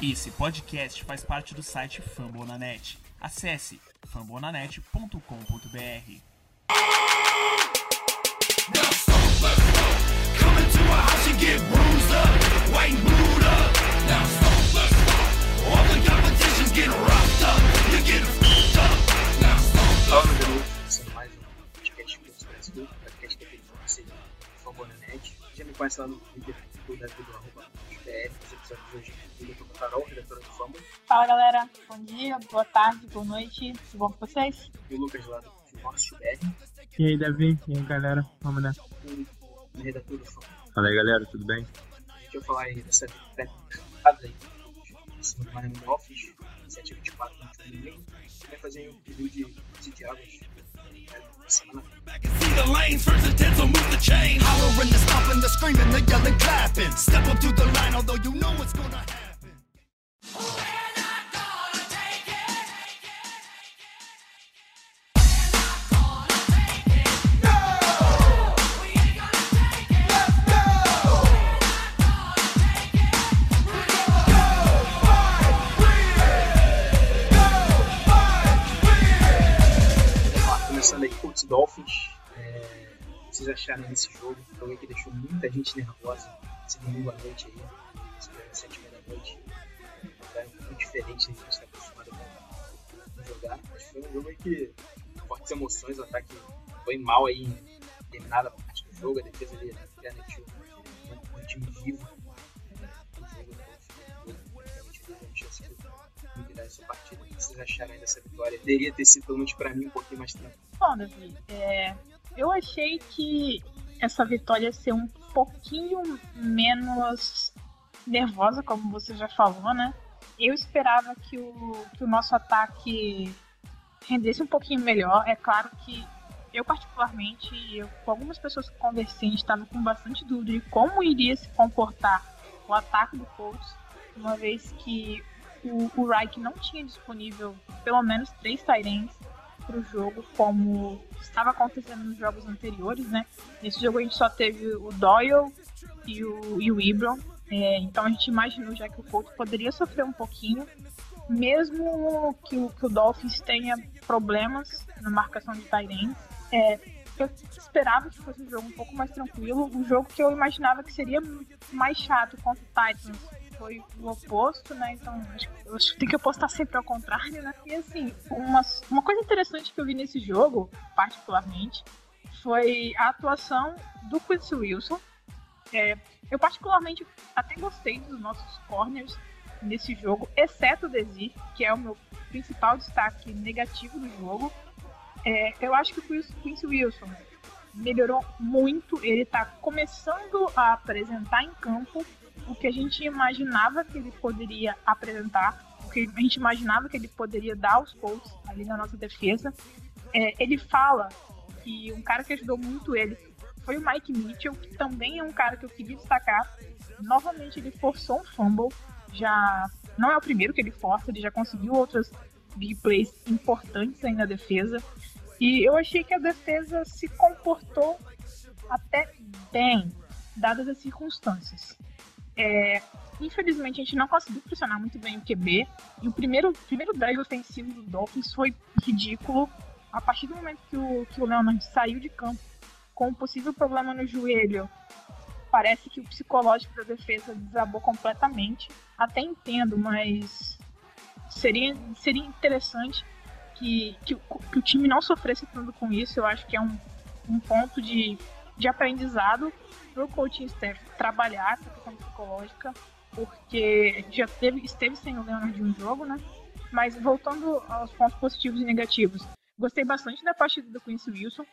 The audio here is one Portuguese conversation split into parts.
Esse podcast faz parte do site Fambonanet. Acesse fambonanet.com.br. Meu garoto, mais um podcast Curso Brasil, podcast é você, Fambonanet. Já me conhece lá no Twitter, do do arroba BR, os episódios de hoje eu tô com a Carol, redatora do Fambon, Fala galera, bom dia, boa tarde, boa noite, tudo bom com vocês? e o Lucas lá do Filmorcio BR, E aí, Davi? E aí, galera? Vamos nessa. o redator do Fambon. Fala aí, galera, tudo bem? A gente vai falar aí dessa vitória aí, em cima do Miami Dolphins, 724 no último domingo. Vai fazer um review de semana see the lanes. First and ten, so move the chain. Hollering, the stomping, the screaming, the yelling, clapping. Step up to the line, although you know it's gonna happen. Começando aí, Colts Dolphins. É, vocês acharam desse jogo? Um jogo aí que deixou muita gente nervosa esse domingo à noite aí, jogo sete da noite. É um pouco diferente do que a gente está acostumado a jogar. Mas foi um jogo aí que fortes emoções, o ataque foi mal aí em determinada parte do jogo, a defesa ali garantiu um, um time vivo. O jogo realmente teve uma chance de virar essa partida. Acharam aí dessa vitória? Teria ter sido, pelo menos pra mim, um pouquinho mais tranquilo. Bom, Davi, é, eu achei que essa vitória ia ser um pouquinho menos nervosa, como você já falou, né? Eu esperava que o, que o nosso ataque rendesse um pouquinho melhor. É claro que eu, particularmente, eu, com algumas pessoas que conversei, estava com bastante dúvida de como iria se comportar o ataque do Colts, uma vez que o, o Reich não tinha disponível pelo menos três Tyrants para o jogo, como estava acontecendo nos jogos anteriores, né? Nesse jogo a gente só teve o Doyle e o, e o Ibron, é, então a gente imaginou já que o Colts poderia sofrer um pouquinho, mesmo que o, que o Dolphins tenha problemas na marcação de Tyrants. É, eu esperava que fosse um jogo um pouco mais tranquilo, um jogo que eu imaginava que seria mais chato contra o Titans foi o oposto, né? Então acho, que tem que apostar sempre ao contrário, né? E assim, uma, uma coisa interessante que eu vi nesse jogo, particularmente, foi a atuação do Quincy Wilson. É, eu particularmente até gostei dos nossos corners nesse jogo, exceto o Desir, que é o meu principal destaque negativo do jogo. É, eu acho que o Quincy Wilson melhorou muito, ele tá começando a apresentar em campo o que a gente imaginava que ele poderia apresentar, o que a gente imaginava que ele poderia dar aos Colts ali na nossa defesa. É, ele fala que um cara que ajudou muito ele foi o Mike Mitchell, que também é um cara que eu queria destacar. Novamente ele forçou um fumble, já não é o primeiro que ele força, ele já conseguiu outras big plays importantes aí na defesa. E eu achei que a defesa se comportou até bem, dadas as circunstâncias. É, infelizmente a gente não conseguiu pressionar muito bem o QB. E o primeiro, primeiro drive ofensivo do Dolphins foi ridículo. A partir do momento que o, que o Leonard saiu de campo com um possível problema no joelho, parece que o psicológico da defesa desabou completamente. Até entendo, mas seria, seria interessante que, que, que o time não sofresse tanto com isso. Eu acho que é um, um ponto de, de aprendizado para o coaching staff trabalhar essa questão psicológica, porque já teve, esteve sem o Leonard de um jogo, né? Mas voltando aos pontos positivos e negativos, gostei bastante da partida do Quincy Wilson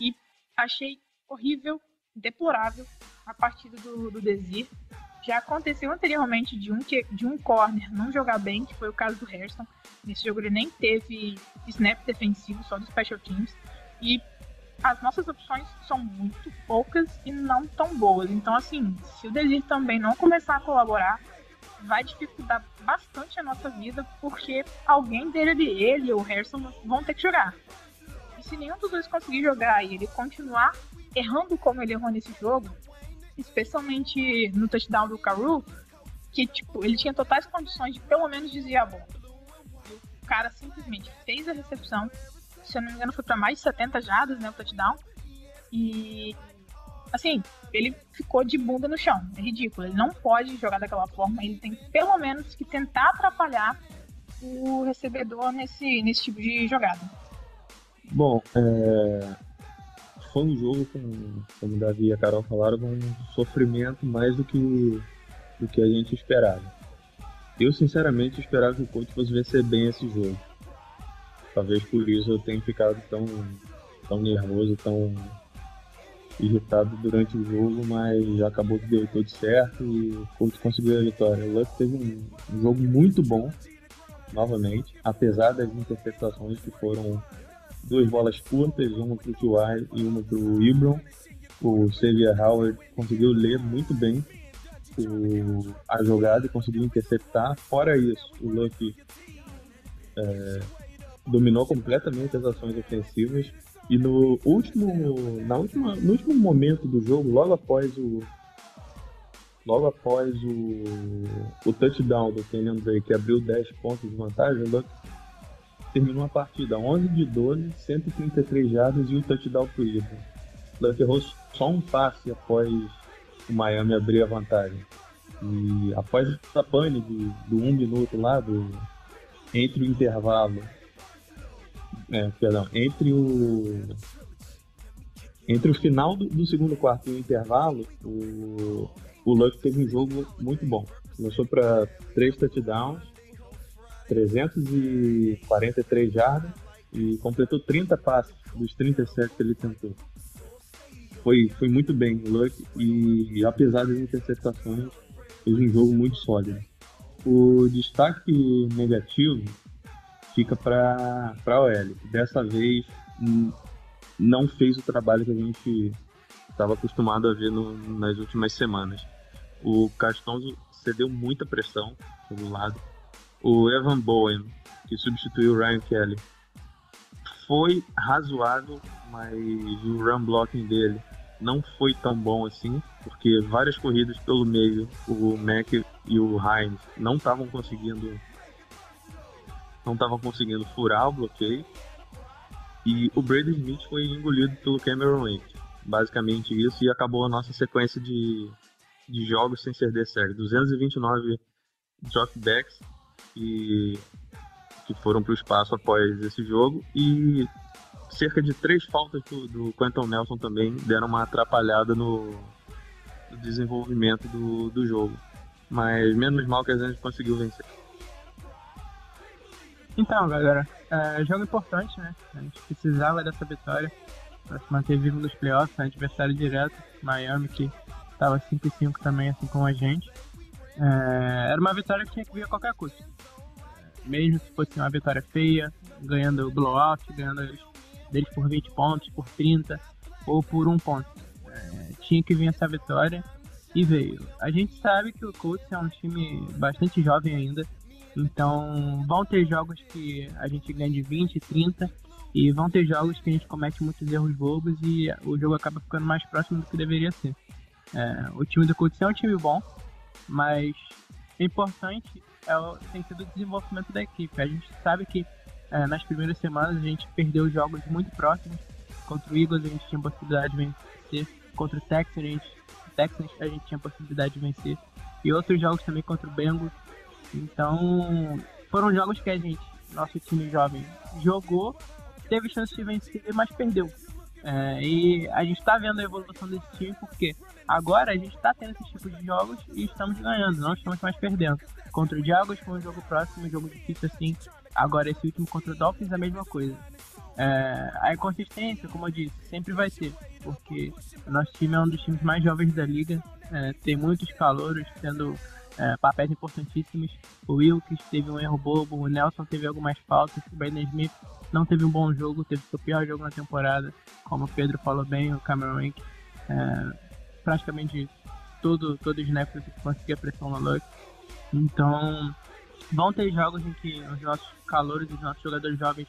e achei horrível, deplorável a partida do, do Desir. Já aconteceu anteriormente de um, que, de um corner não jogar bem, que foi o caso do Hairston. Nesse jogo ele nem teve snap defensivo, só do Special Teams. E as nossas opções são muito poucas e não tão boas. Então, assim, se o Desir também não começar a colaborar, vai dificultar bastante a nossa vida, porque alguém dele, ele ou o Harrison vão ter que jogar. E se nenhum dos dois conseguir jogar e ele continuar errando como ele errou nesse jogo, especialmente no touchdown do Caru, que, tipo, ele tinha totais condições de pelo menos desviar a bola. O cara simplesmente fez a recepção. Se eu não me engano, foi para mais de 70 jardas, né? O touchdown. E. Assim, ele ficou de bunda no chão. É ridículo. Ele não pode jogar daquela forma. Ele tem pelo menos que tentar atrapalhar o recebedor nesse, nesse tipo de jogada. Bom, é... foi um jogo com, como o Davi e a Carol falaram, com um sofrimento mais do que, do que a gente esperava. Eu, sinceramente, esperava que o coach fosse vencer bem esse jogo. Talvez por isso eu tenha ficado tão, tão nervoso, tão irritado durante o jogo, mas acabou que deu tudo certo e coach conseguiu a vitória. O Luck teve um, um jogo muito bom, novamente, apesar das interceptações que foram duas bolas curtas, uma para o T.Y. e uma para o Ibron. O Xavier Howard conseguiu ler muito bem o, a jogada e conseguiu interceptar. Fora isso, o Luck é, dominou completamente as ações ofensivas. E no último, na última, no último momento do jogo, logo após o, logo após o, o touchdown do Kenyon Drake, que abriu 10 pontos de vantagem, o Luck terminou a partida 11 de 12, 133 jardas e um touchdown pro Ibra. Luck errou só um passe após o Miami abrir a vantagem. E após essa pane do um minuto lá, do, entre o intervalo, é, perdão, entre o entre o final do, do, segundo quarto e o intervalo, o, o Luck teve um jogo muito bom. Começou para três touchdowns, 343 jardas e completou 30 passes dos 37 que ele tentou. Foi, foi muito bem o Luck e apesar das interceptações, fez um jogo muito sólido. O destaque negativo fica para a OL. Dessa vez não fez o trabalho que a gente estava acostumado a ver no, nas últimas semanas. O Castonzo cedeu muita pressão pelo lado. O Evan Bowen, que substituiu o Ryan Kelly, foi razoável, mas o run blocking dele não foi tão bom assim, porque várias corridas pelo meio, o Mac e o Hines não estavam conseguindo não estavam conseguindo furar o bloqueio. E o Brady Smith foi engolido pelo Cameron Wake. Basicamente isso, e acabou a nossa sequência de, de jogos sem ser série. 229 dropbacks e que foram para o espaço após esse jogo. E cerca de três faltas do, do Quentin Nelson também deram uma atrapalhada no, no desenvolvimento do, do jogo. Mas menos mal que a gente conseguiu vencer. Então, galera, é, jogo importante, né? A gente precisava dessa vitória para se manter vivo nos playoffs, né? adversário direto, Miami, que estava 5 5 também, assim como a gente. É, era uma vitória que tinha que vir a qualquer custo. Mesmo se fosse uma vitória feia, ganhando blowout, ganhando deles por 20 pontos, por 30 ou por um ponto. É, tinha que vir essa vitória e veio. A gente sabe que o Colts é um time bastante jovem ainda, então vão ter jogos que a gente ganha de 20, 30 e vão ter jogos que a gente comete muitos erros bobos e o jogo acaba ficando mais próximo do que deveria ser. É, o time do Colts é um time bom, mas o importante é o, tem sido o desenvolvimento da equipe. A gente sabe que é, nas primeiras semanas a gente perdeu jogos muito próximos. Contra o Eagles a gente tinha possibilidade de vencer. Contra o Texans a gente, Texans, a gente tinha possibilidade de vencer. E outros jogos também contra o Bengals. Então foram jogos que a gente, nosso time jovem, jogou, teve chance de vencer, mas perdeu. É, e a gente está vendo a evolução desse time porque agora a gente está tendo esse tipo de jogos e estamos ganhando, não estamos mais perdendo. Contra o Diagos foi um jogo próximo, um jogo difícil assim. Agora esse último contra o Dolphins é a mesma coisa. É, a inconsistência, como eu disse, sempre vai ter, porque o nosso time é um dos times mais jovens da liga, é, tem muitos calouros tendo é, papéis importantíssimos. O Wilkes teve um erro bobo, o Nelson teve algumas faltas, o Brandon Smith não teve um bom jogo, teve seu pior jogo na temporada, como o Pedro falou bem, o Cameron Wink, é, praticamente todo, todo snap conseguia pressão no Luck. Então, vão ter jogos em que os nossos calores, os nossos jogadores jovens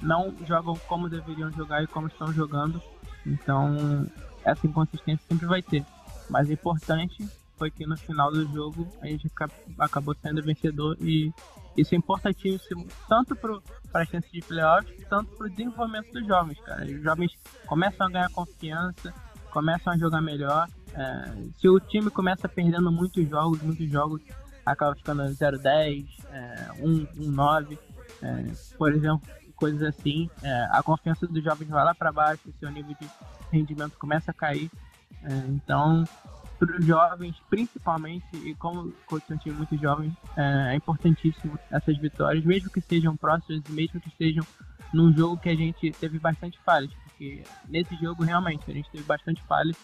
não jogam como deveriam jogar e como estão jogando. Então, essa inconsistência sempre vai ter. Mas o importante foi que no final do jogo a gente acabou sendo vencedor e isso é importantíssimo tanto para a chance de playoffs, tanto para o desenvolvimento dos jovens, cara. Os jovens começam a ganhar confiança, começam a jogar melhor. É, se o time começa perdendo muitos jogos, muitos jogos acaba ficando 0-10, é, 1-9, é, por exemplo, coisas assim. É, a confiança dos jovens vai lá para baixo, seu nível de rendimento começa a cair. É, então, para os jovens, principalmente, e como é um time muito jovem, é, é, importantíssimo essas vitórias, mesmo que sejam próximas mesmo que sejam num jogo que a gente teve bastante falhas, porque nesse jogo realmente a gente teve bastante falhas.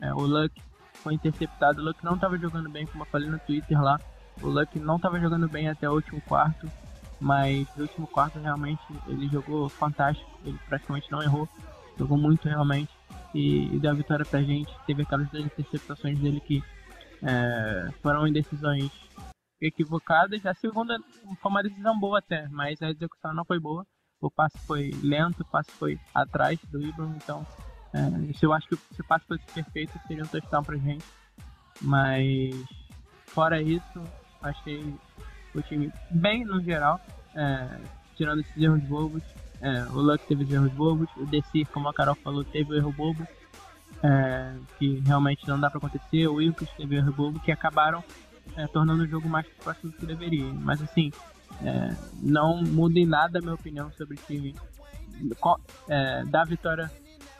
É, o Luck foi interceptado, o Luck não estava jogando bem, como eu falei no Twitter lá. O Luck não estava jogando bem até o último quarto, mas no último quarto realmente ele jogou fantástico, ele praticamente não errou, jogou muito realmente e, e deu a vitória pra gente. Teve aquelas duas interceptações dele que é, foram em decisões equivocadas. A segunda foi uma decisão boa até, mas a execução não foi boa. O passe foi lento, o passe foi atrás do Ibram, então é, eu acho que se o passe fosse perfeito seria um touchdown pra gente. Mas fora isso, achei o time bem no geral, é, tirando esses erros bobos. É, o Luck teve erros bobos, o Decir, como a Carol falou, teve o erro bobo, é, que realmente não dá para acontecer. O Wilkes teve erro bobo, que acabaram é, tornando o jogo mais próximo do que deveria. Mas assim, é, não muda em nada a minha opinião sobre o time é, da vitória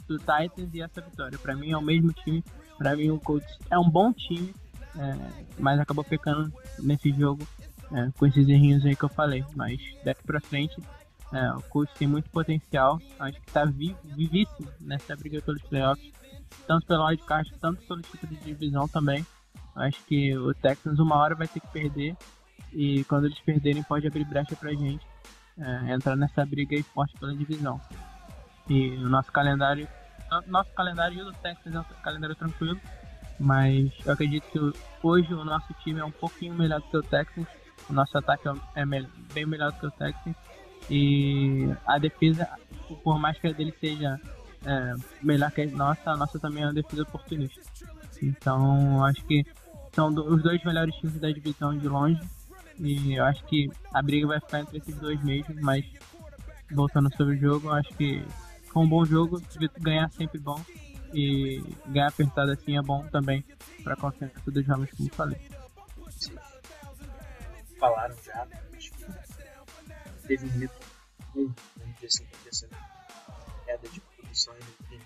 do Titans e essa vitória. Para mim é o mesmo time. Para mim o Colts é um bom time, é, mas acabou pecando nesse jogo com esses errinhos aí que eu falei. Mas daqui para frente é, o Colts tem muito potencial, acho que está vivo, vivíssimo nessa briga pelos playoffs, tanto pelo wildcard, tanto pelo título de divisão também. Acho que o Texans uma hora vai ter que perder e quando eles perderem pode abrir brecha pra gente é, entrar nessa briga aí forte pela divisão. E o nosso calendário, nosso calendário e o do Texans é um calendário tranquilo, mas eu acredito que hoje o nosso time é um pouquinho melhor do que o Texans, o nosso ataque é bem melhor do que o Texans e a defesa, por mais que a dele seja é, melhor que a nossa, a nossa também é uma defesa oportunista. Então, acho que são do, os dois melhores times da divisão de longe. E eu acho que a briga vai ficar entre esses dois mesmo, mas voltando sobre o jogo, eu acho que foi um bom jogo, ganhar sempre bom. E ganhar apertado assim é bom também para a confiança dos jovens, como falei. Falaram já, teve um mito um, vamos dizer assim, essa queda de produção e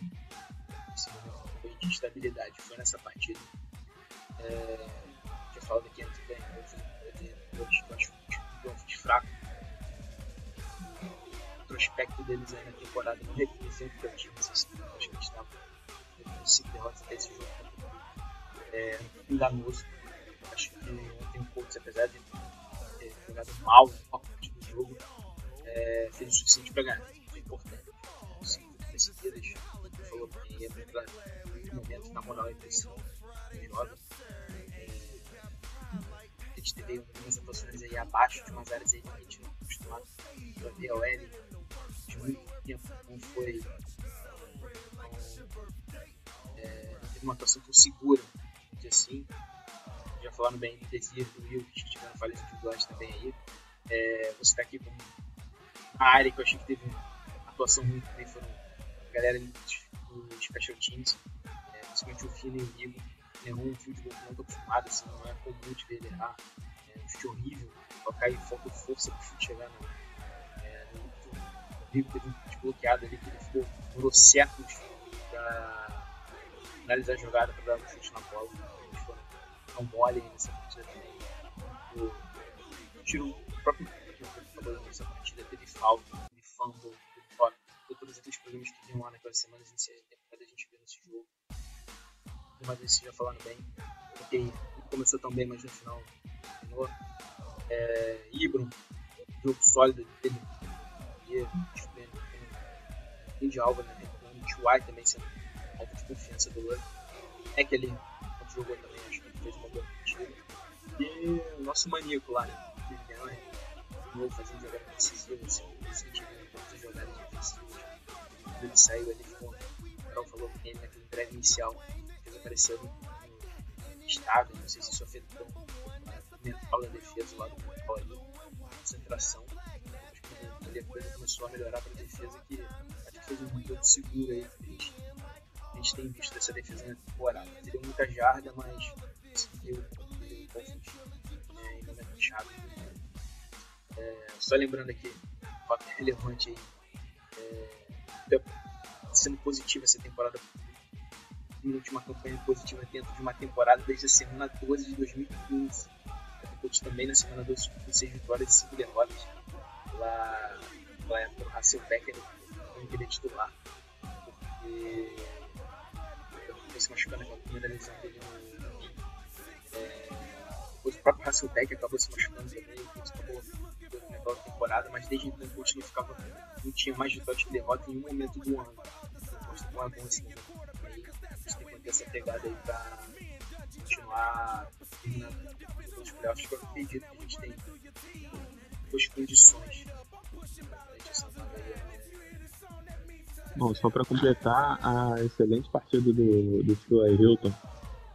esse momento de estabilidade. Foi nessa partida. É, já falo daqui antes bem, eu acho que um de fraco. O retrospecto deles aí na temporada não representa o time, assim, acho que a gente estava com 5 derrotas até esse jogo. É, enganoso. Acho que ontem o Colts, apesar de jogado mal parte do jogo, é, fez o suficiente para ganhar. Foi importante. Cinco vitórias seguidas, falou que ia entrar no momento, na moral, a impressão melhor. É, a gente teve algumas atuações aí abaixo de umas áreas aí que a gente não acostumado a ver a OL de muito tempo. Não foi. é, teve uma atuação tão segura, assim. Já falando bem do Desir, do Will, que tiveram falhas individuais também aí. É, você está aqui com a área que eu achei que teve atuação ruim também foram a galera dos special teams, é, principalmente o Fino e o Rigo. Errou um field goal muito acostumado, assim, não é comum de ver ele errar. É um chute horrível, tocar e falta força pro chute chegar no. É, no o Rigo teve um chute bloqueado ali que ele ficou, demorou séculos pra analisar a jogada pra dar um chute na bola. Eles foram tão mole nessa partida também. O, tiro o próprio nessa partida teve falta, teve fumble, teve fora. Todos aqueles problemas que vinham lá naquelas semanas iniciais da a gente vê nesse jogo. Mas esse já falando bem, porque não começou tão bem, mas no final terminou. É, Ibram, jogo sólido dele, e de alva, né? O Chuai também sendo alta de confiança do Luck. É que ele jogou também, acho E o nosso maníaco lá, né? novo, fazendo jogadas decisivas, incentivando todas as jogadas defensivas. Ele saiu, ele ficou, o Carol falou que ele naquele drive inicial, fez aparecer no, estável, não sei se isso afetou o mental da defesa lá do Montreal ali, concentração. Acho que ali a coisa começou a melhorar para a defesa, que acho que fez um jogo seguro aí que a gente, tem visto dessa defesa na temporada. Teria muita jarda, mas é. É, só lembrando aqui, um fato relevante aí, é, sendo positivo essa temporada última campanha positiva dentro de uma temporada desde a semana 12 de 2015. O coach também na semana 12 com 6 vitórias e 5 derrotas. Lá, lá é o Hassel Becker não queria titular. Porque ele se machucando na primeira lesão dele no. Próprio Hassel Becker acabou se machucando também, o coach acabou naquela temporada, mas desde então o coach não ficava. não tinha mais vitórias que derrota em nenhum momento do ano. O coach com a bom assim, gente tem que manter essa pegada aí pra continuar terminando os playoffs, que eu acredito que a gente tem condições Bom, só para completar, a excelente partida do, do Troy Hilton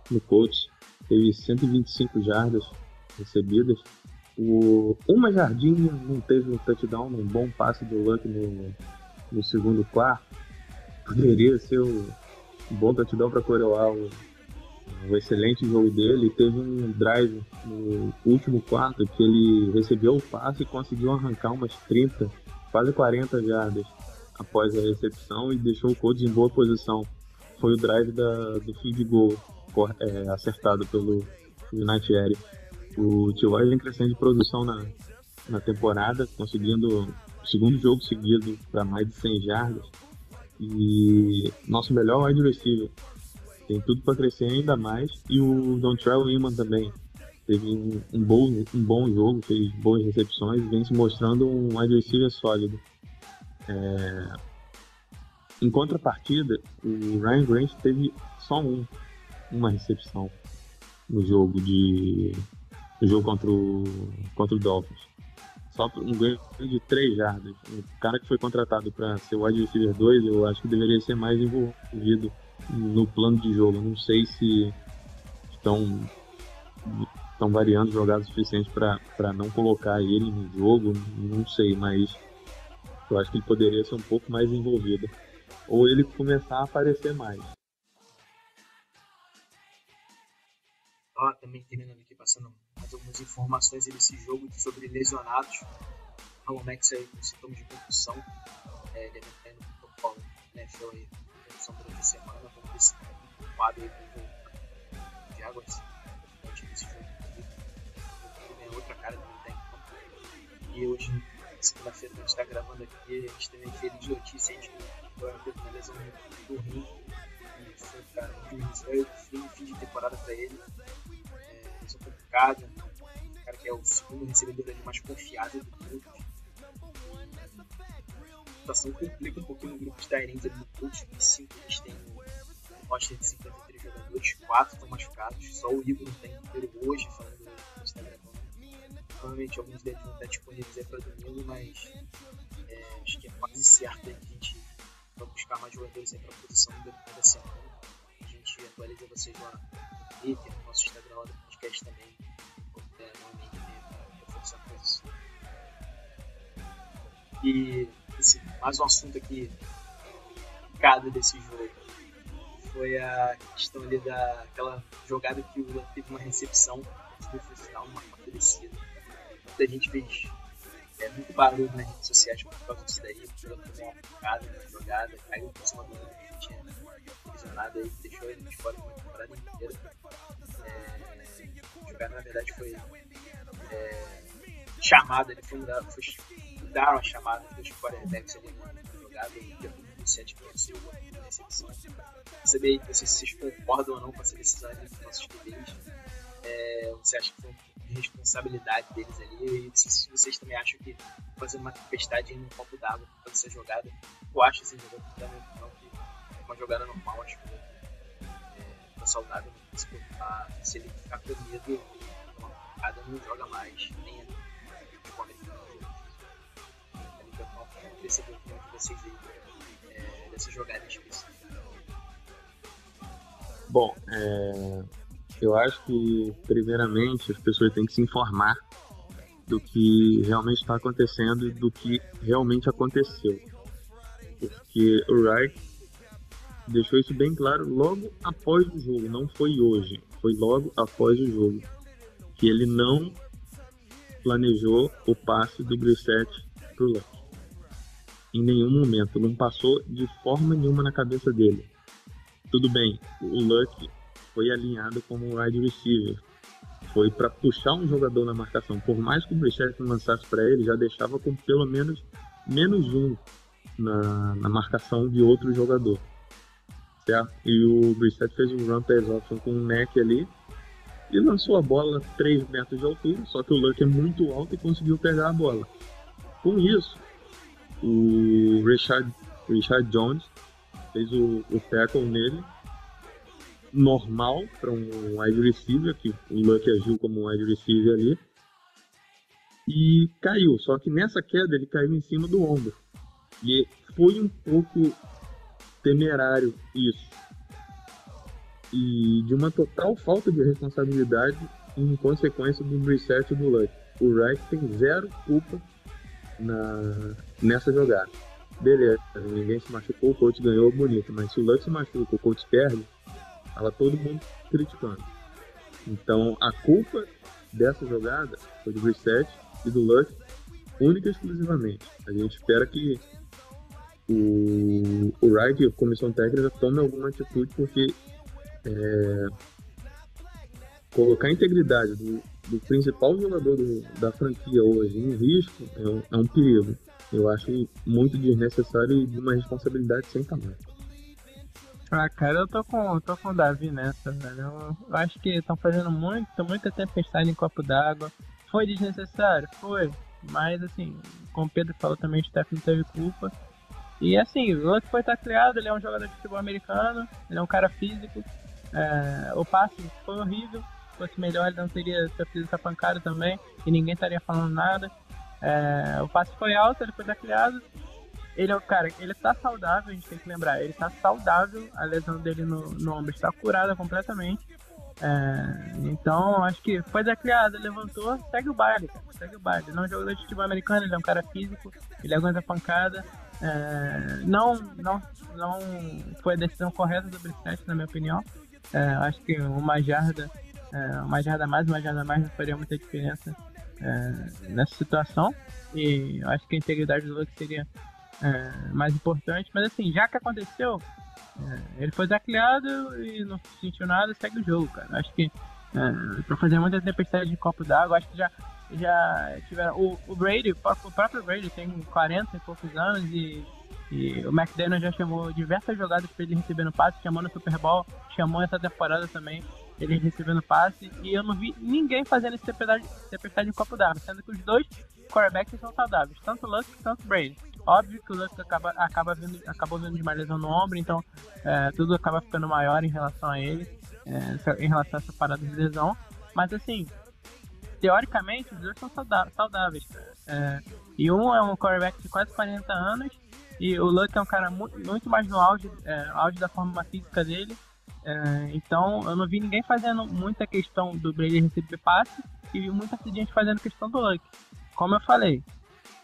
no coach, teve 125 jardas recebidas, o, uma jardinha não teve um touchdown, um bom passe do Luck no, no segundo quarto, poderia ser um bom touchdown para coroar o, o, excelente jogo dele. Teve um drive no último quarto que ele recebeu o passe e conseguiu arrancar umas 30, quase 40 jardas após a recepção e deixou o Colts em boa posição. Foi o drive da, do field goal é, acertado pelo United Air. O T.Y. vem crescendo de produção na, na temporada, conseguindo o segundo jogo seguido para mais de 100 jardas e nosso melhor wide receiver. Tem tudo para crescer ainda mais. E o Dontrell Iman também. Teve um, um, bom, um bom jogo, fez boas recepções, vem se mostrando um wide receiver sólido. É... Em contrapartida, o Ryan Grant teve só um, uma recepção no jogo de no jogo contra o, contra o Dolphins só um ganho de 3 jardas. O cara que foi contratado para ser o wide receiver 2, eu acho que deveria ser mais envolvido no plano de jogo. não sei se estão estão variando jogadas suficientes para não colocar ele no jogo, não sei, mas eu acho que ele poderia ser um pouco mais envolvido. Ou ele começar a aparecer mais. Ah, também terminando aqui, passando mais algumas informações desse jogo sobre lesionados. O Max aí com sintomas de concussão. É, ele estar no protocolo NFL aí, concussão durante a semana. Vamos ver se quadro aí do de água importante nesse jogo aqui. É outra cara do técnico. E hoje, segunda-feira, a gente está gravando aqui, a gente tem uma feliz notícia. A gente teve uma lesão do rim. Foi, cara, um fim de temporada para ele situação complicada. Um cara que é o segundo recebedor ali mais confiável do grupo. A situação complica um pouquinho no grupo de Tyrants ali no coach. Em 5 eles têm um roster de 53 jogadores, 4 estão machucados. Só o Igor não tem inteiro hoje, falando do Instagram. Provavelmente alguns vão estar disponíveis aí para domingo, mas é, acho que é quase certo aí que a gente vai buscar mais jogadores aí para a posição no da semana. A gente atualiza vocês lá no Twitter, no nosso Instagram lá do podcast também, é. E assim, mais um assunto aqui cada desse jogo foi a questão ali daquela jogada que o teve uma recepção no final, uma quarta descida. Muita gente fez é, muito barulho nas redes sociais por causa disso daí, porque ela tomou uma pancada na jogada, caiu por cima do tinha lesionado aí, deixou ele de fora uma temporada inteira. É, jogada na verdade foi é, chamada, ele foi, foi dar uma chamada dos quarterbacks ali na jogada e do 7 venceu a recepção. Saber aí, se vocês concordam ou não com essa decisão dos nossos TVs. É, você acha que foi uma responsabilidade deles ali? E se vocês também acham que fazer uma tempestade em um copo d'água para fazer essa jogada, eu acho esse jogo também não que é uma jogada normal, acho que é, tá saudável se preocupar, se ele ficar com medo, uma pancada não joga mais, nem é futebol americano. A Liga Nova percebeu que de vocês aí é, dessa jogada específica. Bom, é... Eu acho que, primeiramente, as pessoas têm que se informar do que realmente está acontecendo e do que realmente aconteceu. Porque o Wright deixou isso bem claro logo após o jogo, não foi hoje, foi logo após o jogo. Que ele não planejou o passe do Brissette pro Luck. Em nenhum momento, não passou de forma nenhuma na cabeça dele. Tudo bem, o Luck foi alinhado como wide receiver. Foi para puxar um jogador na marcação. Por mais que o Brissett lançasse para ele, já deixava com pelo menos menos um na, na marcação de outro jogador. Certo? E o Brissett fez um run pass option com um neck ali e lançou a bola a 3 metros de altura, só que o Luck é muito alto e conseguiu pegar a bola. Com isso, o Richard, Richard Jones fez o, o tackle nele normal para um wide receiver, que o Luck agiu como um wide receiver ali, e caiu. Só que nessa queda ele caiu em cima do ombro. E foi um pouco temerário isso. E de uma total falta de responsabilidade em consequência do reset do Luck. O Wright tem zero culpa na, nessa jogada. Beleza, ninguém se machucou, o coach ganhou bonito, mas se o Luck se machuca, o coach perde, Tava todo mundo criticando. Então a culpa dessa jogada foi do reset e do Luck única e exclusivamente. A gente espera que o, o Wright e a comissão técnica tomem alguma atitude porque é, colocar a integridade do, do principal jogador do, da franquia hoje em risco é um, é um perigo. Eu acho muito desnecessário e de uma responsabilidade sem tamanho. Ah, cara, eu tô com, tô com o Davi nessa, velho. Eu, eu acho que estão fazendo muito, muita tempestade em copo d'água. Foi desnecessário? Foi. Mas, assim, como o Pedro falou também, o Steph não teve culpa. E, assim, o outro foi tacleado, ele é um jogador de futebol americano, ele é um cara físico. É, o passe foi horrível. Se fosse melhor, ele não teria sofrido essa pancada também. E ninguém estaria falando nada. É, o passe foi alto, ele foi tacleado. Ele é o cara, ele tá saudável, a gente tem que lembrar, ele tá saudável, a lesão dele no, no ombro está curada completamente. É, então, acho que foi da criada, levantou, segue o baile, cara, segue o baile. Ele é um jogador de futebol americano, ele é um cara físico, ele aguenta pancada. É, não, não, não foi a decisão correta do Brissette, na minha opinião. É, acho que uma jarda, é, uma jarda mais, uma jarda mais não faria muita diferença é, nessa situação. E acho que a integridade do Luke seria é, mais importante. Mas assim, já que aconteceu, é, ele foi tacleado e não sentiu nada, segue o jogo, cara. Acho que é, pra fazer muita tempestade de copo d'água, acho que já, já tiveram. O, o Brady, o próprio Brady tem 40 e poucos anos e, e o McDaniel já chamou diversas jogadas pra ele recebendo passe, chamou no Super Bowl, chamou essa temporada também ele recebendo passe, e eu não vi ninguém fazendo esse tempestade, tempestade de copo d'água, sendo que os dois quarterbacks são saudáveis, tanto Luck quanto Brady. Óbvio que o Luck acaba, acaba vindo, acabou vindo de uma lesão no ombro, então é, tudo acaba ficando maior em relação a ele, é, em relação a essa parada de lesão. Mas assim, teoricamente, os dois são saudáveis. É, e um é um quarterback de quase 40 anos, e o Luck é um cara muito, muito mais no auge, é, auge da forma física dele. É, então eu não vi ninguém fazendo muita questão do Brady receber passe e vi muita gente fazendo questão do Luck. Como eu falei,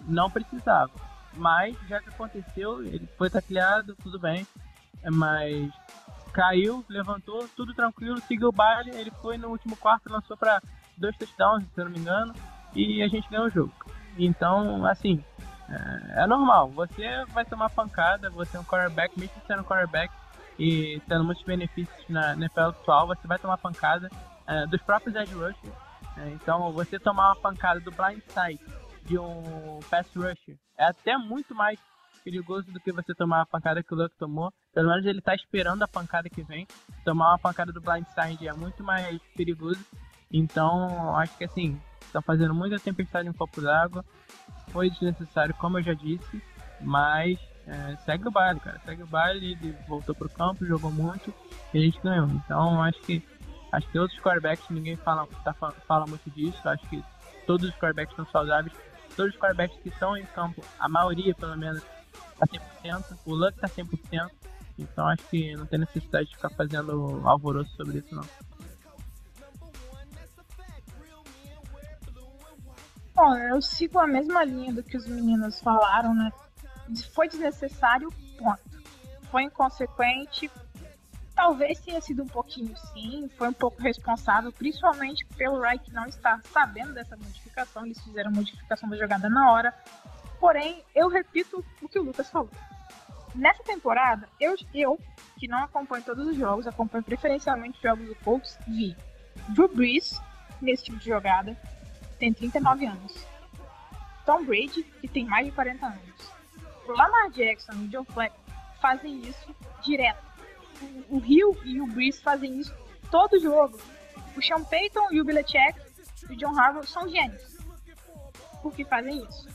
não precisava. Mas já que aconteceu, ele foi tacleado, tudo bem. Mas caiu, levantou, tudo tranquilo, seguiu o baile. Ele foi no último quarto, lançou para dois touchdowns, se eu não me engano, e a gente ganhou o jogo. Então, assim, é, é normal. Você vai tomar pancada, você é um quarterback, mesmo sendo um quarterback e tendo muitos benefícios na NFL atual, você vai tomar pancada é, dos próprios edge rushers. É, então, você tomar uma pancada do blind side de um pass rusher é até muito mais perigoso do que você tomar a pancada que o Luck tomou. Pelo menos ele tá esperando a pancada que vem. Tomar uma pancada do blindside é muito mais perigoso. Então, acho que assim, estão fazendo muita tempestade em um copo d'água. Foi desnecessário, como eu já disse, mas é, segue o baile, cara. Segue o baile, ele voltou pro campo, jogou muito e a gente ganhou. Então, acho que acho que outros quarterbacks, ninguém fala, tá, fala muito disso. Acho que todos os quarterbacks estão saudáveis todos os quarterbacks que estão em campo, a maioria pelo menos, tá 100%, o Luck tá 100%, então acho que não tem necessidade de ficar fazendo alvoroço sobre isso não. Bom, eu sigo a mesma linha do que os meninos falaram, né? Foi desnecessário, ponto. Foi inconsequente, talvez tenha sido um pouquinho sim, foi um pouco responsável, principalmente pelo Reich não estar sabendo dessa modificação, eles fizeram modificação da jogada na hora. Porém, eu repito o que o Lucas falou. Nessa temporada, eu, eu que não acompanho todos os jogos, acompanho preferencialmente jogos do Colts, vi Drew Brees nesse tipo de jogada, tem 39 anos. Tom Brady, que tem mais de 40 anos. Lamar Jackson e Joe Flacco fazem isso direto. O, Hill e o Brees fazem isso todo jogo. O Sean Payton e o Belichick e o John Harbaugh são gênios. Porque fazem isso.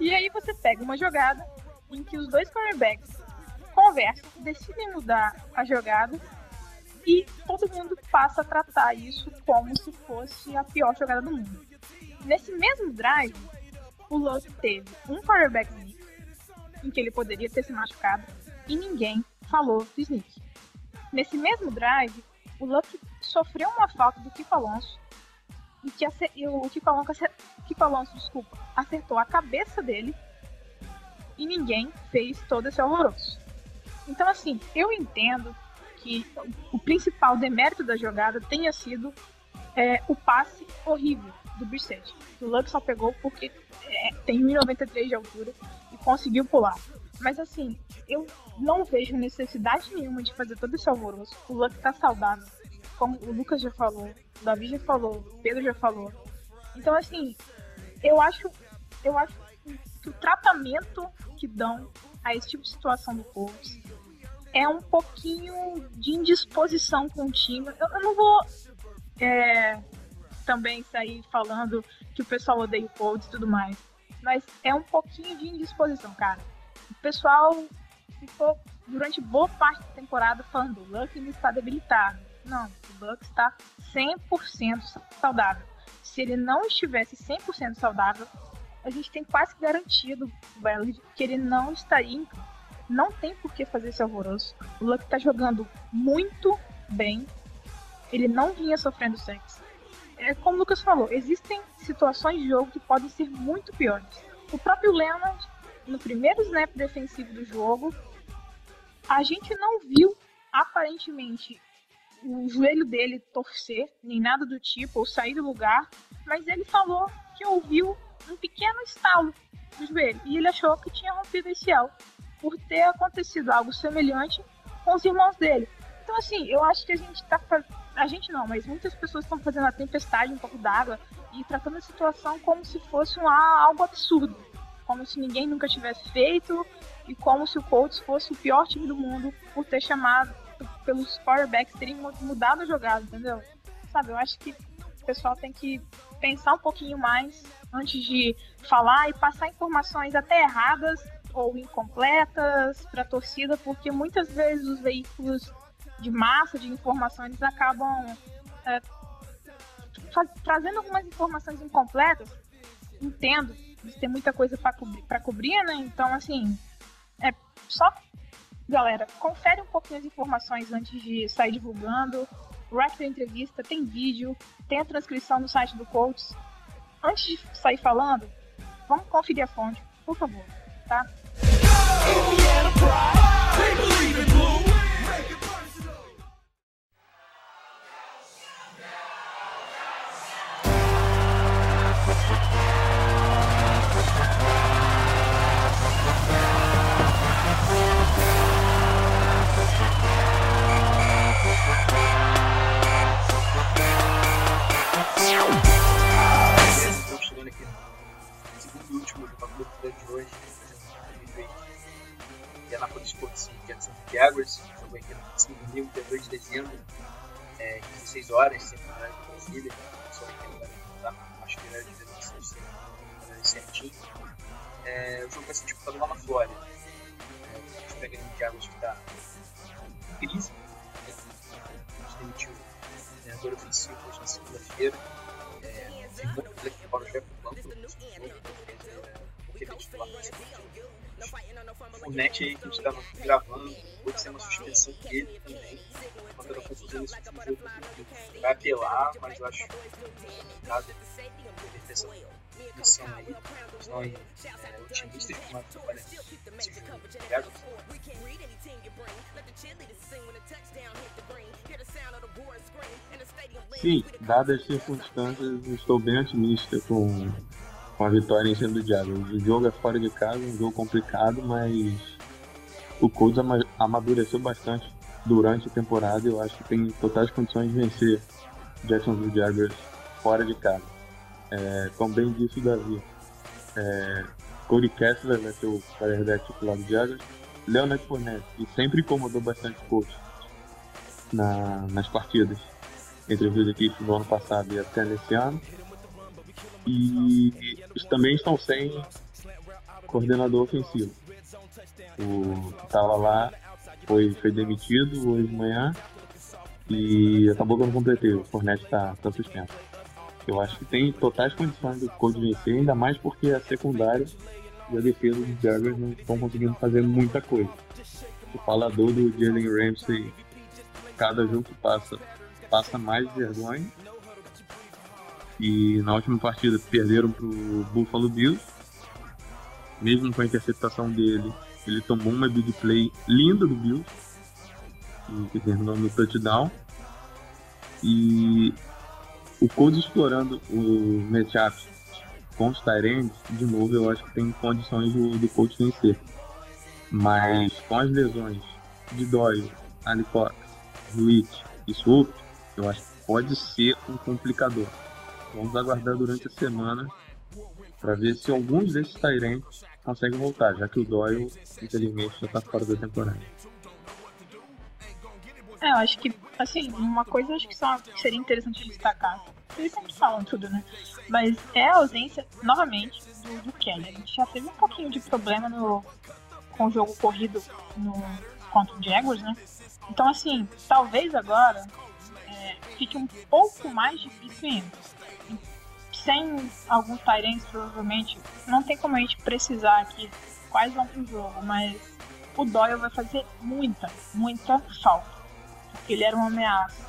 E aí você pega uma jogada em que os dois cornerbacks conversam, decidem mudar a jogada e todo mundo passa a tratar isso como se fosse a pior jogada do mundo. Nesse mesmo drive, o Luck teve um quarterback sneak, em que ele poderia ter se machucado, e ninguém falou do sneak. Nesse mesmo drive, o Luck sofreu uma falta do Kiko Alonso, e que o Kiko Alonso, Kiko Alonso desculpa, acertou a cabeça dele, e ninguém fez todo esse horroroso. Então, assim, eu entendo que o principal demérito da jogada tenha sido é, o passe horrível do Brissett. O Luck só pegou porque é, tem 1,93 de altura e conseguiu pular. Mas assim, eu não vejo necessidade nenhuma de fazer todo esse alvoroço. O Luck tá saudável. Como o Lucas já falou, o Davi já falou, o Pedro já falou. Então assim, eu acho, eu acho que o tratamento que dão a esse tipo de situação do Colts é um pouquinho de indisposição time. Eu, eu não vou é, também sair falando que o pessoal odeia o Colts e tudo mais. Mas é um pouquinho de indisposição, cara. Pessoal ficou durante boa parte da temporada falando o Luck está debilitado. Não, o Luck está 100% saudável. Se ele não estivesse 100% saudável, a gente tem quase garantido que ele não estaria Não tem por que fazer esse alvoroço. O Luck está jogando muito bem. Ele não vinha sofrendo sexo é como o Lucas falou, existem situações de jogo que podem ser muito piores. O próprio Leonard, no primeiro snap defensivo do jogo, a gente não viu aparentemente o joelho dele torcer, nem nada do tipo, ou sair do lugar, mas ele falou que ouviu um pequeno estalo no joelho e ele achou que tinha rompido esse elo por ter acontecido algo semelhante com os irmãos dele. Então, assim, eu acho que a gente tá a gente não, mas muitas pessoas estão fazendo a tempestade um pouco d'água e tratando a situação como se fosse um, algo absurdo. Como se ninguém nunca tivesse feito e como se o Colts fosse o pior time do mundo por ter chamado, pelos quarterbacks terem mudado a jogada, entendeu? Sabe, eu acho que o pessoal tem que pensar um pouquinho mais antes de falar e passar informações até erradas ou incompletas para a torcida, porque muitas vezes os veículos de massa de informação, eles acabam é, trazendo algumas informações incompletas. Entendo, têm muita coisa para cobrir, cobrir, né? Então, assim, é só, galera, confere um pouquinho as informações antes de sair divulgando. O da entrevista tem vídeo, tem a transcrição no site do Coach. Antes de sair falando, vamos conferir a fonte, por favor, tá? Jaguars, jogo aqui no domingo, dia 2 de dezembro, é, 16 horas, sempre horário de Brasília, só que agora tá acho que horário de vocês certinho. É, o jogo vai ser disputado lá na Flórida. É, a gente pega o Jaguars que está em crise, né? a gente demitiu o treinador ofensivo hoje na segunda-feira. É, This is the new Yeah. É titular O net aí que a gente estava gravando pode ser uma suspensão dele também, por conta da confusão nesse último jogo. Vai apelar, mas eu acho complicado ele ter essa missão aí. Estão aí é, otimistas com uma vitória nesse jogo. Obrigado. Sim, dadas as circunstâncias, estou bem otimista com, com a vitória em cima do Jaguars. O jogo é fora de casa, um jogo complicado, mas o Colts ama- amadureceu bastante durante a temporada e eu acho que tem totais condições de vencer Jacksonville Jaguars fora de casa. É, bem disse o Davi, é, Cody Kessler vai ser o quarterback titular do Jaguars, Leonard Fournette, que sempre incomodou bastante o Colts na, nas partidas entre as duas equipes no ano passado e até nesse ano. E eles também estão sem coordenador ofensivo. O que estava lá foi, foi demitido hoje de manhã e acabou que eu não completei. O Fornette está tá suspenso. Eu acho que tem totais condições do Colts vencer, ainda mais porque a secundária e a defesa dos Jaguars não estão conseguindo fazer muita coisa. O falador do Jalen Ramsey, cada jogo que passa, passa mais vergonha. E na última partida perderam pro Buffalo Bills. Mesmo com a interceptação dele, ele tomou uma big play linda do Bills. Que terminou no touchdown. E o Colts explorando o matchup com os Tyrands, de novo, eu acho que tem condições do, do Colts vencer. Mas com as lesões de Doyle, Ali Cox, Witt e Swoop, eu acho que pode ser um complicador. Vamos aguardar durante a semana para ver se alguns desses Tyrants conseguem voltar, já que o Doyle, infelizmente, já está fora da temporada. É, eu acho que, assim, uma coisa acho que, só, seria interessante destacar. Eles sempre falam tudo, né? Mas é a ausência, novamente, do, do Kelly. A gente já teve um pouquinho de problema no, com o jogo corrido no, contra o Jaguars, né? Então, assim, talvez agora é, fique um pouco mais difícil ainda. Sem alguns Tyrants, provavelmente, não tem como a gente precisar aqui quais vão pro jogo, mas o Doyle vai fazer muita, muita falta. Porque ele era uma ameaça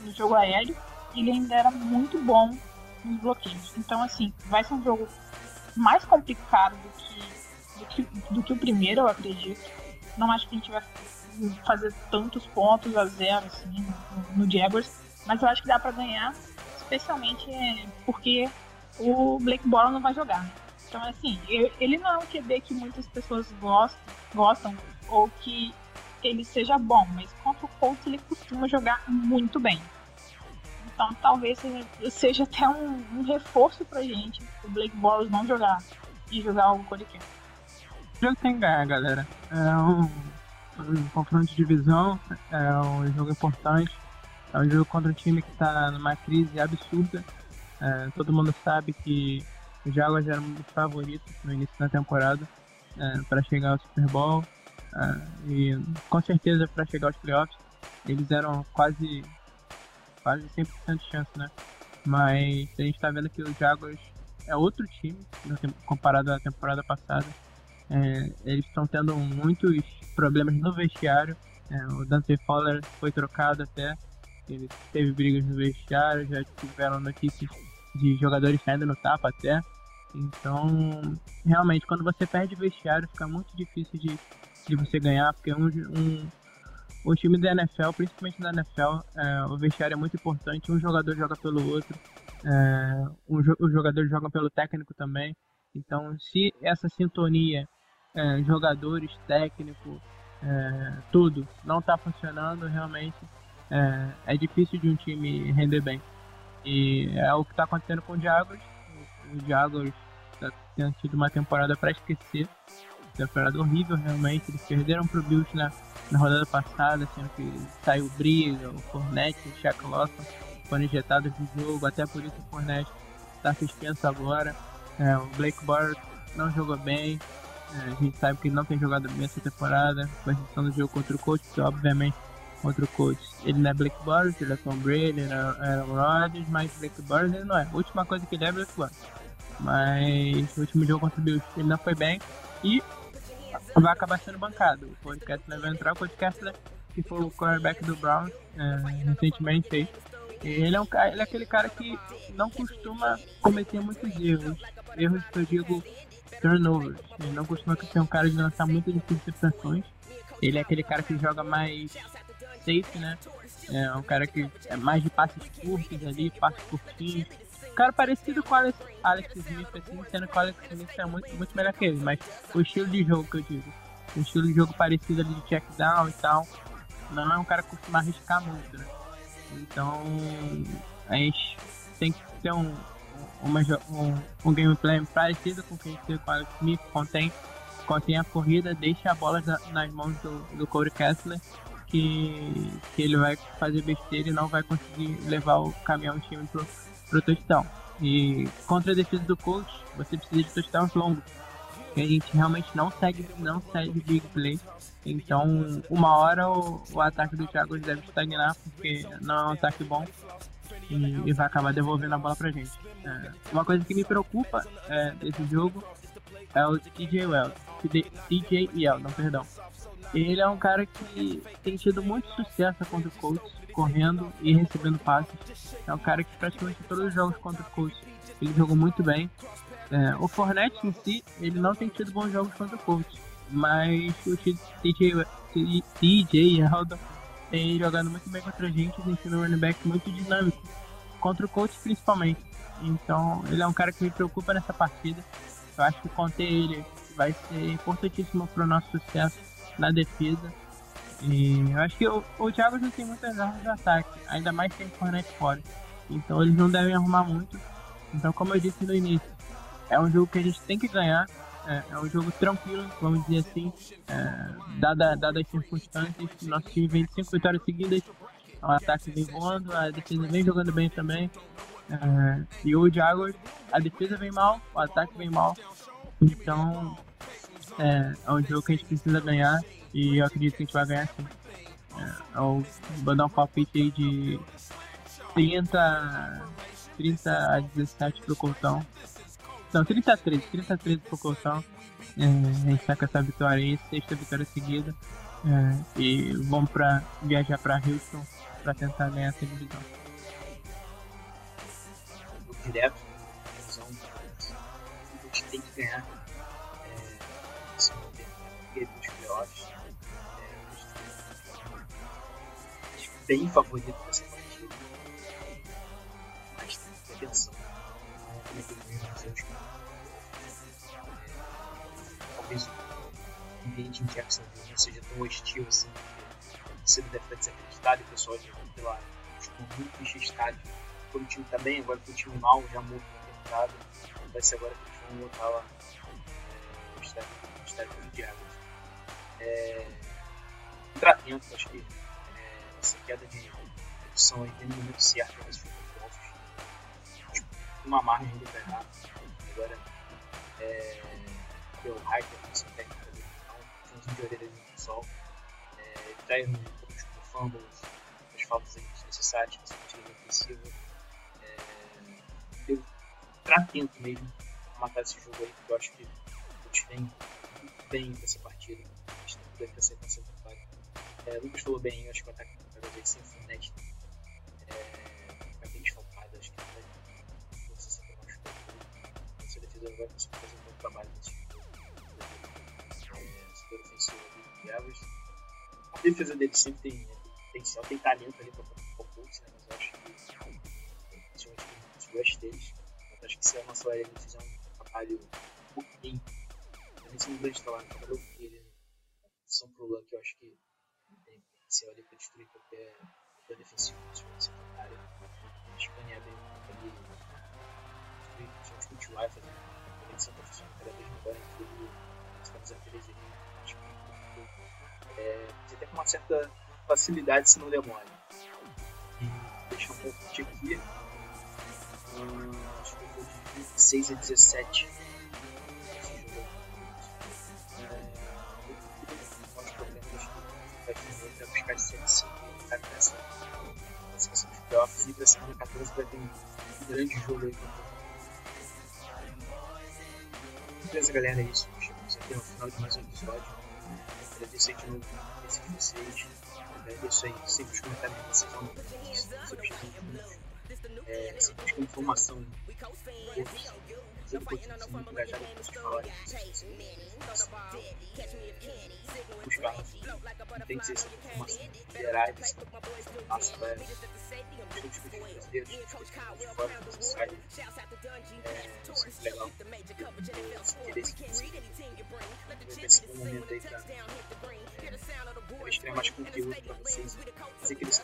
no jogo aéreo e ele ainda era muito bom nos bloqueios. Então, assim, vai ser um jogo mais complicado do que, do que, do que o primeiro, eu acredito. Não acho que a gente vai fazer tantos pontos a zero assim, no, no Jaguars, mas eu acho que dá para ganhar, especialmente porque o Blake Bortles não vai jogar. Então, assim, ele não é um QB que muitas pessoas gostam, gostam ou que ele seja bom, mas contra o Colts ele costuma jogar muito bem. Então, talvez seja até um, um reforço pra gente o Blake Bortles não jogar e jogar o Cody. O jogo tem ganhar, galera. É um, um confronto de divisão, é um jogo importante. É um jogo contra um time que está numa crise absurda. É, todo mundo sabe que o Jaguars era um dos favoritos no início da temporada é, para chegar ao Super Bowl. É, e com certeza para chegar aos playoffs. Eles eram quase, quase 100% de chance, né? Mas a gente está vendo que o Jaguars é outro time comparado à temporada passada. É, eles estão tendo muitos problemas no vestiário. É, o Dante Fowler foi trocado até. Ele teve brigas no vestiário, já tiveram notícias de jogadores saindo no tapa até. Então, realmente, quando você perde vestiário, fica muito difícil de, de você ganhar, porque um, um, o time da NFL, principalmente na NFL, é, o vestiário é muito importante. Um jogador joga pelo outro, é, um, os jogadores jogam pelo técnico também. Então, se essa sintonia, é, jogadores, técnico, é, tudo, não está funcionando, realmente é, é, difícil de um time render bem. E é o que está acontecendo com o Jaguars. O, o Jaguars está tendo tido uma temporada para esquecer. Temporada horrível, realmente. Eles perderam para o Bills na, na rodada passada, sendo que saiu briga, o Fournette, o Shaq Lawson foram injetados no jogo. Até por isso o Fournette está suspenso agora. É, o Blake Bortles não jogou bem. É, a gente sabe que ele não tem jogado bem essa temporada, com exceção do jogo contra o coach, obviamente contra o coach. Ele não é Bortles, ele é Tom Brady, ele é Aaron Rodgers, mas Bortles ele não é. A última coisa que ele é Bortles. Mas o último jogo contra o Bills ele não foi bem. E vai acabar sendo bancado. O Kessler vai entrar, o Cody Kessler, que foi o quarterback do Browns é, recentemente aí. Ele é, um, ele é aquele cara que não costuma cometer muitos erros. Erros que eu digo turnovers. Ele não costuma ser um cara de lançar muitas interceptações. Ele é aquele cara que joga mais safe, né? É um cara que é mais de passes curtos ali, passes curtinhos. Um cara parecido com o Alex, Alex Smith, assim, sendo que o Alex Smith é muito, muito melhor que ele, mas o estilo de jogo que eu digo. O estilo de jogo parecido ali de check down e tal. Não é um cara que costuma arriscar muito, né? Então a gente tem que ter um, uma, um, um gameplay parecido com o que a gente tem com o Alex Smith, contém, contém a corrida, deixa a bola nas mãos do, do Corey Kessler que, que ele vai fazer besteira e não vai conseguir levar o caminhão do time pro, pro touchdown. E contra a defesa do coach, você precisa de touchdowns longos. E a gente realmente não segue, não segue big play. Então, uma hora o, o ataque do Thiago deve estagnar, porque não é um ataque bom. E, e vai acabar devolvendo a bola pra gente. É, uma coisa que me preocupa é, desse jogo é o TJ Wells. TJ Yeldon, perdão. Ele é um cara que tem tido muito sucesso contra o Colts, correndo e recebendo passes. É um cara que praticamente todos os jogos contra o Colts ele jogou muito bem. É, o Fornette em si, ele não tem tido bons jogos contra o Colts, mas o TJ, TJ Yeldon tem jogado muito bem contra a gente, tem sido um running back muito dinâmico, contra o Colts principalmente. Então, ele é um cara que me preocupa nessa partida. Eu acho que conter ele vai ser importantíssimo para o nosso sucesso na defesa. E eu acho que o, o Thiago não tem muitas armas de ataque, ainda mais tem Fornette fora. Então eles não devem arrumar muito. Então, como eu disse no início, é um jogo que a gente tem que ganhar. É, é um jogo tranquilo, vamos dizer assim, é, dada, dada as circunstâncias. Nosso time vem de cinco vitórias seguidas, o ataque vem voando, a defesa vem jogando bem também. É, e o Jaguars, a defesa vem mal, o ataque vem mal. Então, é, é um jogo que a gente precisa ganhar e eu acredito que a gente vai ganhar sim. É, eu vou dar um palpite aí de 30, 30 a 17 pro Coltão. Não, 33, 33 pro Coltão. É, a gente tá com essa vitória aí, sexta vitória seguida. É, e vamos pra viajar pra Houston pra tentar ganhar essa divisão. Direto, a gente tem que ganhar bem favorito dessa partida. Mas tem que ter atenção. É que ele vai fazer os Talvez o ambiente em Jacksonville não seja tão hostil assim. Você deve estar desacreditado e o pessoal já vai lá. Ficou muito triste estádio. Quando o time tá bem, agora que o time mal já morto na temporada. Vai ser agora que eles vão voltar lá no estádio, no estádio do Diabos. É, atento, acho que essa queda de produção aí no momento certo para os jogos. Uma margem de liberar. Agora, é, o Hiker, nossa técnica do então, um de orelha no sol. É, ele tá errando poucos fumbles, as faltas desnecessárias, perspectiva ofensiva. É, eu pra atento mesmo a matar esse jogo aí, porque eu acho que o gente vem bem nessa partida. A gente tem que ter sequência do é, Lucas falou bem, eu acho que o ataque cada vez sem Fournette é, vai bem desfalcado, acho que vai você sempre machucar tudo. Essa defesa vai conseguir fazer um bom trabalho nesse jogo. É, ofensivo ali de. A defesa dele sempre tem potencial, tem talento ali o Colts, né, mas eu acho que principalmente os rush deles. Eu acho que se a nossa área fizer um trabalho um pouquinho, nesse um grande trabalho, um trabalho ele, são pro Luck, eu acho que potencial ali para destruir qualquer, qualquer defensivo na secundária. Escanear bem ali, destruir, principalmente com o T.Y. fazer uma conexão profissional cada vez melhor entre ele e camisas 13 ali. Acho que é, você com uma certa facilidade se não demora. E deixar um pouco de aqui. Hum, acho que eu vou de 26 a 17 buscar esse tá nessa, questão de playoffs e para semana 14 vai ter um grande jogo aí contra Beleza, galera, é isso. Chegamos aqui no final de mais um episódio. Agradeço aí de novo esse de vocês. Agradeço aí sempre os comentários que vocês vão sobre os minutos. É, sempre buscando informação. Sempre continuo muito engajado com vocês falarem. Buscar. Não tem que ser essa informação gerais. Passa para os discursos brasileiros, os discursos de fora, que você sai. É sempre legal. Esse interesse que você nesse momento aí pra, pra estrear mais conteúdo pra vocês, fazer essa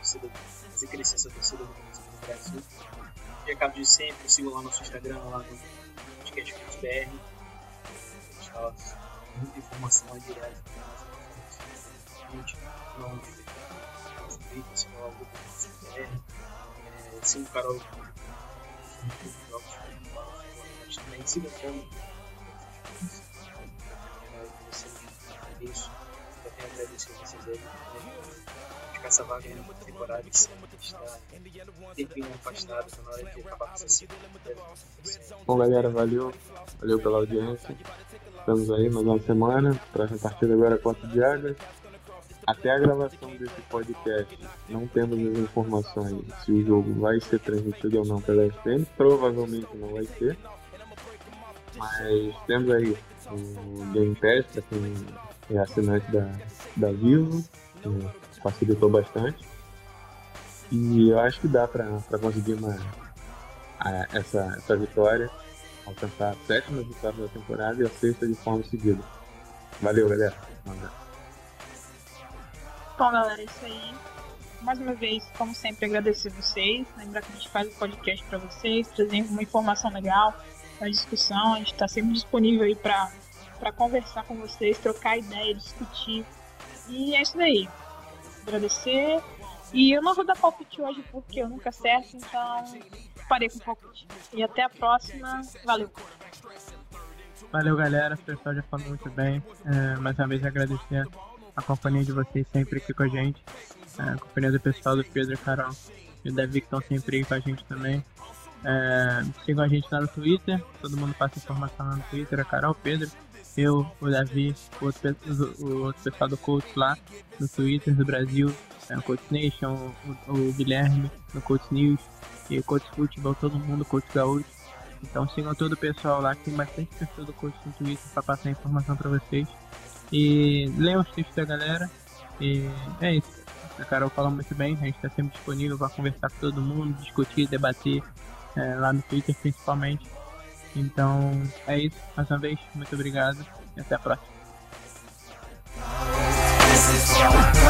torcida, fazer crescer essa torcida do Brasil. Recado de sempre, sigam lá no nosso Instagram, lá no podcast BR. Está muita informação aí direto. Gente, não Twitter, sigam lá o grupo do BR. Sigam o Carol também, sigam o Fome isso. Eu tenho a agradecer a vocês aí. Ficar essa vaga aí na temporada que está afastado, na hora de acabar com essa. Bom, galera, valeu. Valeu pela audiência. Estamos aí mais uma semana. Próxima partida agora é contra o Diagas. Até a gravação desse podcast, não temos as informações se o jogo vai ser transmitido ou não pela SPN. Provavelmente não vai ser. Mas temos aí o Game Pass quem é assinante da, da Vivo, que facilitou bastante. E eu acho que dá para conseguir uma, a, essa, essa vitória, alcançar a sétima vitória da temporada e a sexta de forma seguida. Valeu, galera. Bom, galera, é isso aí. Mais uma vez, como sempre, agradecer vocês. Lembrar que a gente faz o podcast para vocês, trazendo uma informação legal, uma discussão. A gente está sempre disponível aí para conversar com vocês, trocar ideia, discutir. E é isso daí. Agradecer. E eu não vou dar palpite hoje porque eu nunca acerto, então parei com o palpite. E até a próxima. Valeu. Valeu, galera. O pessoal já falou muito bem. É, mais uma vez agradecer a companhia de vocês sempre aqui com a gente. É, a companhia do pessoal do Pedro Carol e o Davi que estão sempre aí com a gente também. É, sigam a gente lá no Twitter. Todo mundo passa informação lá no Twitter. A Carol, Pedro eu, o Davi, o outro, o outro pessoal do Coach lá no Twitter do Brasil, é, o Coach Nation, o, o, Guilherme no Coach News e o Coach Futebol, todo mundo, Coach Gaúcho. Então sigam todo o pessoal lá, que tem bastante pessoa do Coach no Twitter para passar informação para vocês. E leiam os textos da galera. E é isso. A Carol fala muito bem, a gente está sempre disponível para conversar com todo mundo, discutir, debater é, lá no Twitter principalmente. Então é isso, mais uma vez, muito obrigado e até a próxima. This is what